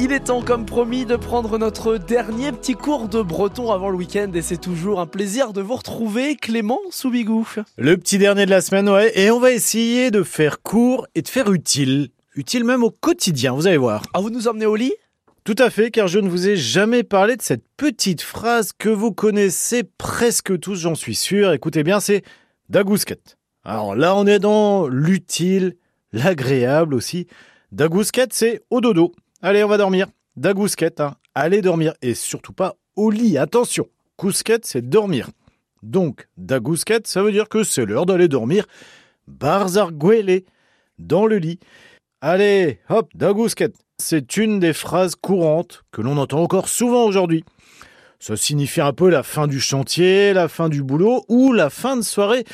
Il est temps, comme promis, de prendre notre dernier petit cours de breton avant le week-end et c'est toujours un plaisir de vous retrouver, Clément Soubigou. Le petit dernier de la semaine, ouais, et on va essayer de faire court et de faire utile. Utile même au quotidien, vous allez voir. Ah, vous nous emmenez au lit? Tout à fait, car je ne vous ai jamais parlé de cette petite phrase que vous connaissez presque tous, j'en suis sûr. Écoutez bien, c'est dagousquette. Alors là, on est dans l'utile, l'agréable aussi. Dagousquette, c'est au dodo. Allez, on va dormir. Dagousquette, hein. allez dormir. Et surtout pas au lit, attention. Cousquette, c'est dormir. Donc, dagousquette, ça veut dire que c'est l'heure d'aller dormir. Barzarguele, dans le lit. Allez, hop, dagousquette. C'est une des phrases courantes que l'on entend encore souvent aujourd'hui. Ça signifie un peu la fin du chantier, la fin du boulot ou la fin de soirée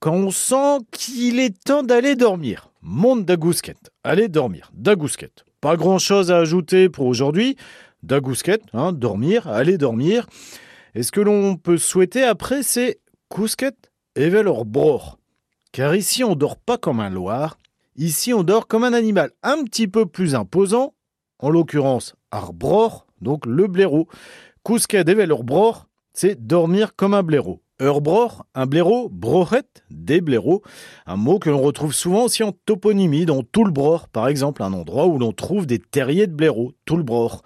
quand on sent qu'il est temps d'aller dormir. Monte dagousquette. Allez dormir. Dagousquette. Pas grand chose à ajouter pour aujourd'hui. Dagousquette, hein, dormir, aller dormir. Et ce que l'on peut souhaiter après, c'est cousquette et bror. Car ici, on dort pas comme un loir. Ici, on dort comme un animal un petit peu plus imposant. En l'occurrence, arbror, donc le blaireau. Cousquette et bror, c'est dormir comme un blaireau. Heurbror, un blaireau, broret, des blaireaux, un mot que l'on retrouve souvent aussi en toponymie, dans Toulbror, par exemple, un endroit où l'on trouve des terriers de blaireaux, Toulbror.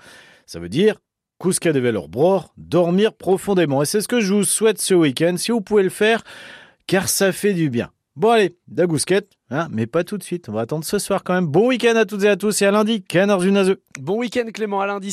Ça veut dire Kuska de bror, dormir profondément. Et c'est ce que je vous souhaite ce week-end, si vous pouvez le faire, car ça fait du bien. Bon allez, dagousquette, hein, mais pas tout de suite, on va attendre ce soir quand même. Bon week-end à toutes et à tous et à lundi, canard Bon week-end Clément, à lundi.